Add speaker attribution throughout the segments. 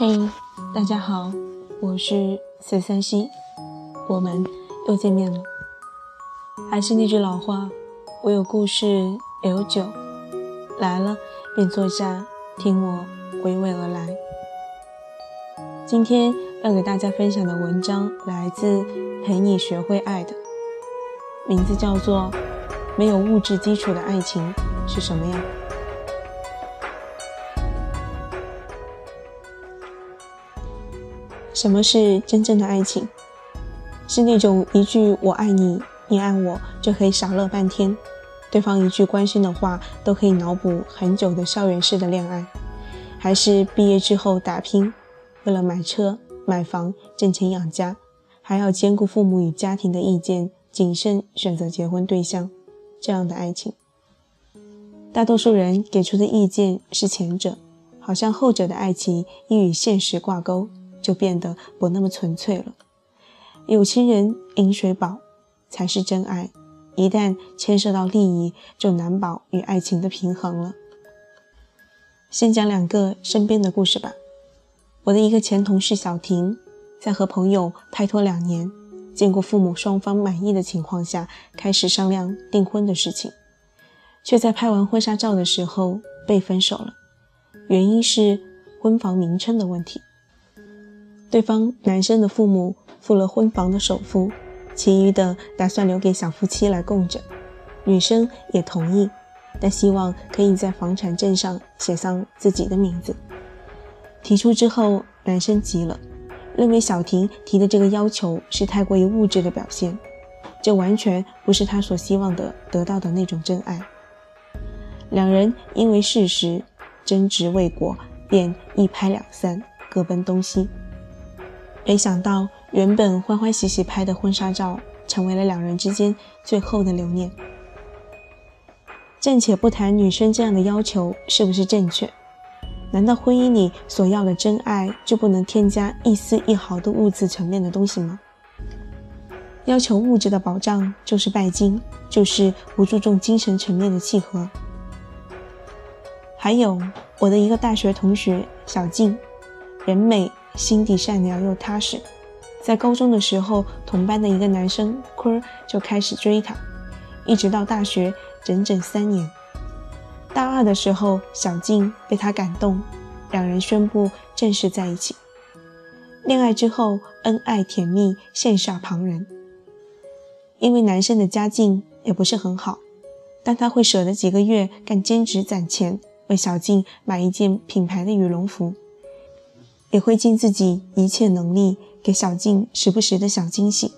Speaker 1: 嘿，大家好，我是四三七，我们又见面了。还是那句老话，我有故事，也有酒，来了便坐下，听我娓娓而来。今天要给大家分享的文章来自陪你学会爱的，名字叫做《没有物质基础的爱情是什么样》。什么是真正的爱情？是那种一句“我爱你，你爱我”就可以傻乐半天，对方一句关心的话都可以脑补很久的校园式的恋爱，还是毕业之后打拼，为了买车、买房、挣钱养家，还要兼顾父母与家庭的意见，谨慎选择结婚对象这样的爱情？大多数人给出的意见是前者，好像后者的爱情亦与现实挂钩。就变得不那么纯粹了。有情人饮水饱才是真爱，一旦牵涉到利益，就难保与爱情的平衡了。先讲两个身边的故事吧。我的一个前同事小婷，在和朋友拍拖两年，见过父母双方满意的情况下，开始商量订婚的事情，却在拍完婚纱照的时候被分手了。原因是婚房名称的问题。对方男生的父母付了婚房的首付，其余的打算留给小夫妻来供着。女生也同意，但希望可以在房产证上写上自己的名字。提出之后，男生急了，认为小婷提的这个要求是太过于物质的表现，这完全不是他所希望的得到的那种真爱。两人因为事实争执未果，便一拍两散，各奔东西。没想到，原本欢欢喜喜拍的婚纱照，成为了两人之间最后的留念。暂且不谈女生这样的要求是不是正确，难道婚姻里所要的真爱就不能添加一丝一毫的物质层面的东西吗？要求物质的保障就是拜金，就是不注重精神层面的契合。还有我的一个大学同学小静，人美。心地善良又踏实，在高中的时候，同班的一个男生坤儿就开始追她，一直到大学整整三年。大二的时候，小静被他感动，两人宣布正式在一起。恋爱之后，恩爱甜蜜，羡煞旁人。因为男生的家境也不是很好，但他会舍得几个月干兼职攒钱，为小静买一件品牌的羽绒服。也会尽自己一切能力给小静时不时的小惊喜。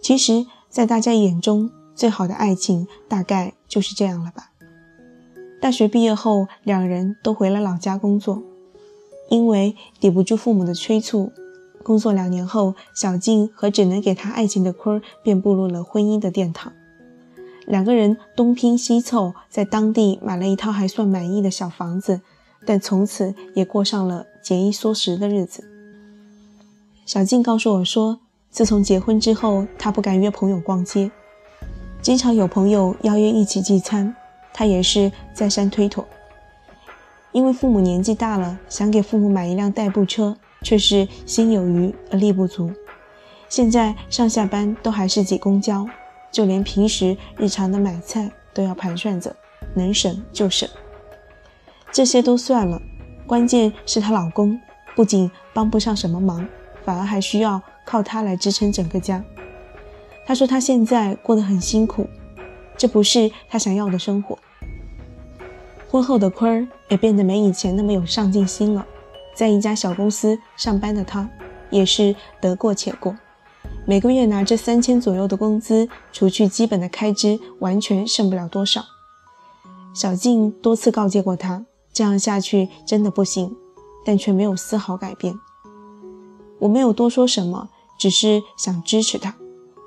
Speaker 1: 其实，在大家眼中，最好的爱情大概就是这样了吧。大学毕业后，两人都回了老家工作，因为抵不住父母的催促，工作两年后，小静和只能给她爱情的坤儿便步入了婚姻的殿堂。两个人东拼西凑，在当地买了一套还算满意的小房子。但从此也过上了节衣缩食的日子。小静告诉我说，自从结婚之后，她不敢约朋友逛街，经常有朋友邀约一起聚餐，她也是再三推脱。因为父母年纪大了，想给父母买一辆代步车，却是心有余而力不足。现在上下班都还是挤公交，就连平时日常的买菜都要盘算着，能省就省。这些都算了，关键是她老公不仅帮不上什么忙，反而还需要靠她来支撑整个家。她说她现在过得很辛苦，这不是她想要的生活。婚后的坤儿也变得没以前那么有上进心了，在一家小公司上班的他也是得过且过，每个月拿着三千左右的工资，除去基本的开支，完全剩不了多少。小静多次告诫过他。这样下去真的不行，但却没有丝毫改变。我没有多说什么，只是想支持他，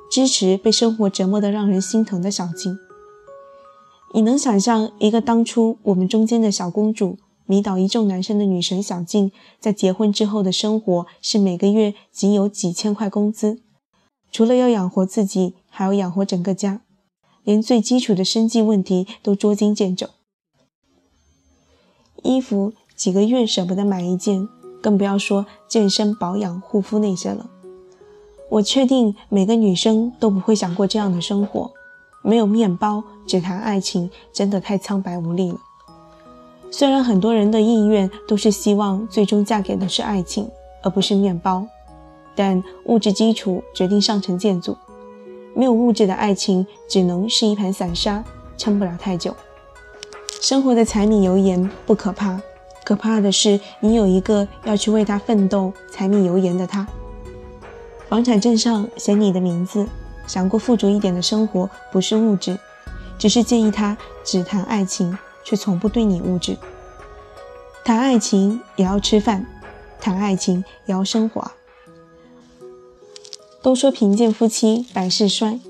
Speaker 1: 支持被生活折磨得让人心疼的小静。你能想象一个当初我们中间的小公主，迷倒一众男生的女神小静，在结婚之后的生活是每个月仅有几千块工资，除了要养活自己，还要养活整个家，连最基础的生计问题都捉襟见肘。衣服几个月舍不得买一件，更不要说健身、保养、护肤那些了。我确定每个女生都不会想过这样的生活。没有面包，只谈爱情，真的太苍白无力了。虽然很多人的意愿都是希望最终嫁给的是爱情，而不是面包，但物质基础决定上层建筑。没有物质的爱情，只能是一盘散沙，撑不了太久。生活的柴米油盐不可怕，可怕的是你有一个要去为他奋斗柴米油盐的他。房产证上写你的名字。想过富足一点的生活不是物质，只是建议他只谈爱情，却从不对你物质。谈爱情也要吃饭，谈爱情也要生活。都说贫贱夫妻百事衰，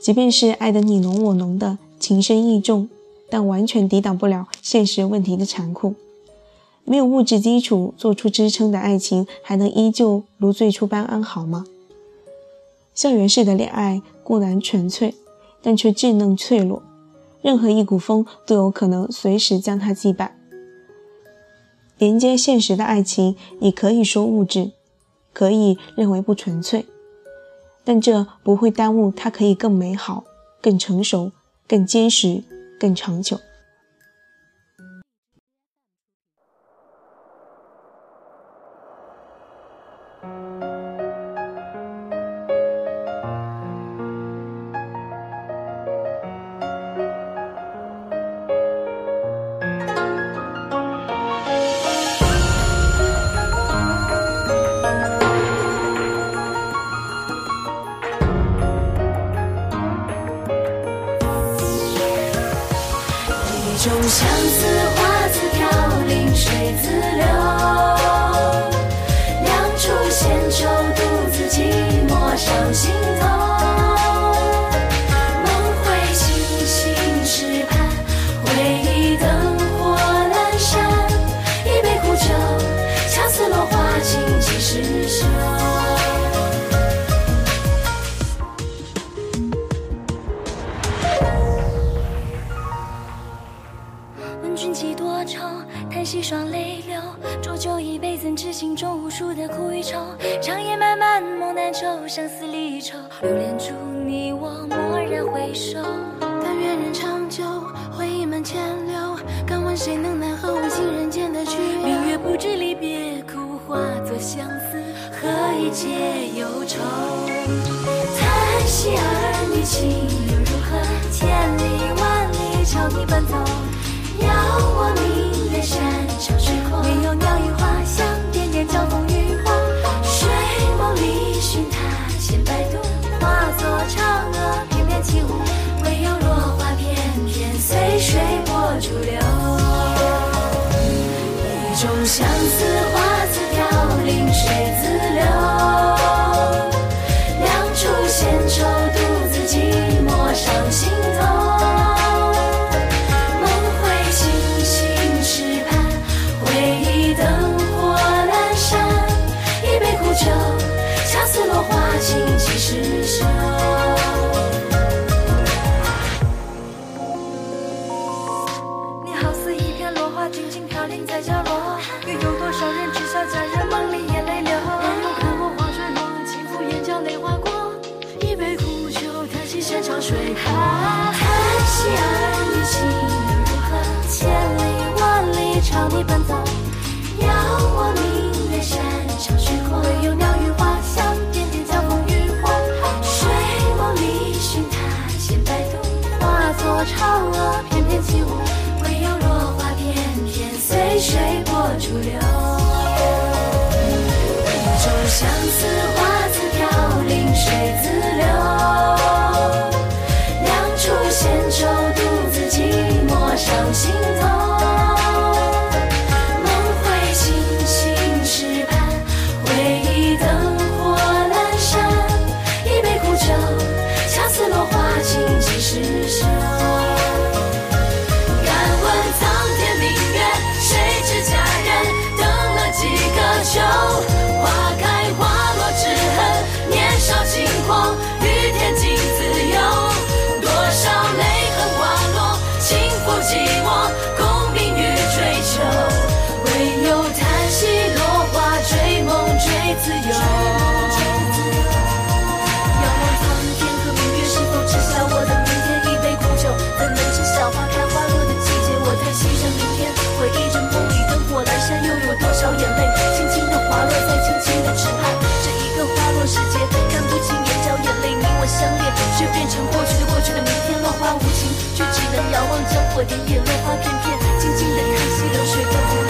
Speaker 1: 即便是爱得你侬我侬的情深意重，但完全抵挡不了现实问题的残酷。没有物质基础做出支撑的爱情，还能依旧如最初般安好吗？校园式的恋爱固然纯粹，但却稚嫩脆弱，任何一股风都有可能随时将它击败。连接现实的爱情，你可以说物质，可以认为不纯粹，但这不会耽误它可以更美好、更成熟、更坚实、更长久。
Speaker 2: 君几多愁，叹息双泪流，浊酒一杯，怎知心中无数的苦与愁？长夜漫漫，梦难酬，相思离愁，留恋住你我，蓦然回首。但愿人长久，回忆满千流。敢问谁能奈何无情人间的去留？明月不知离别苦，化作相思，何以解忧愁？叹息儿女情又如何？千里万里朝你奔走，我明月山。没有鸟语花香，点点交风雨潮娥翩翩起舞，唯有落花片片随水波逐流。一种相思花自飘零水自流。却变成过去的过去的明天，落花无情，却只能遥望江火点点，落花片片，静静的叹息，流水。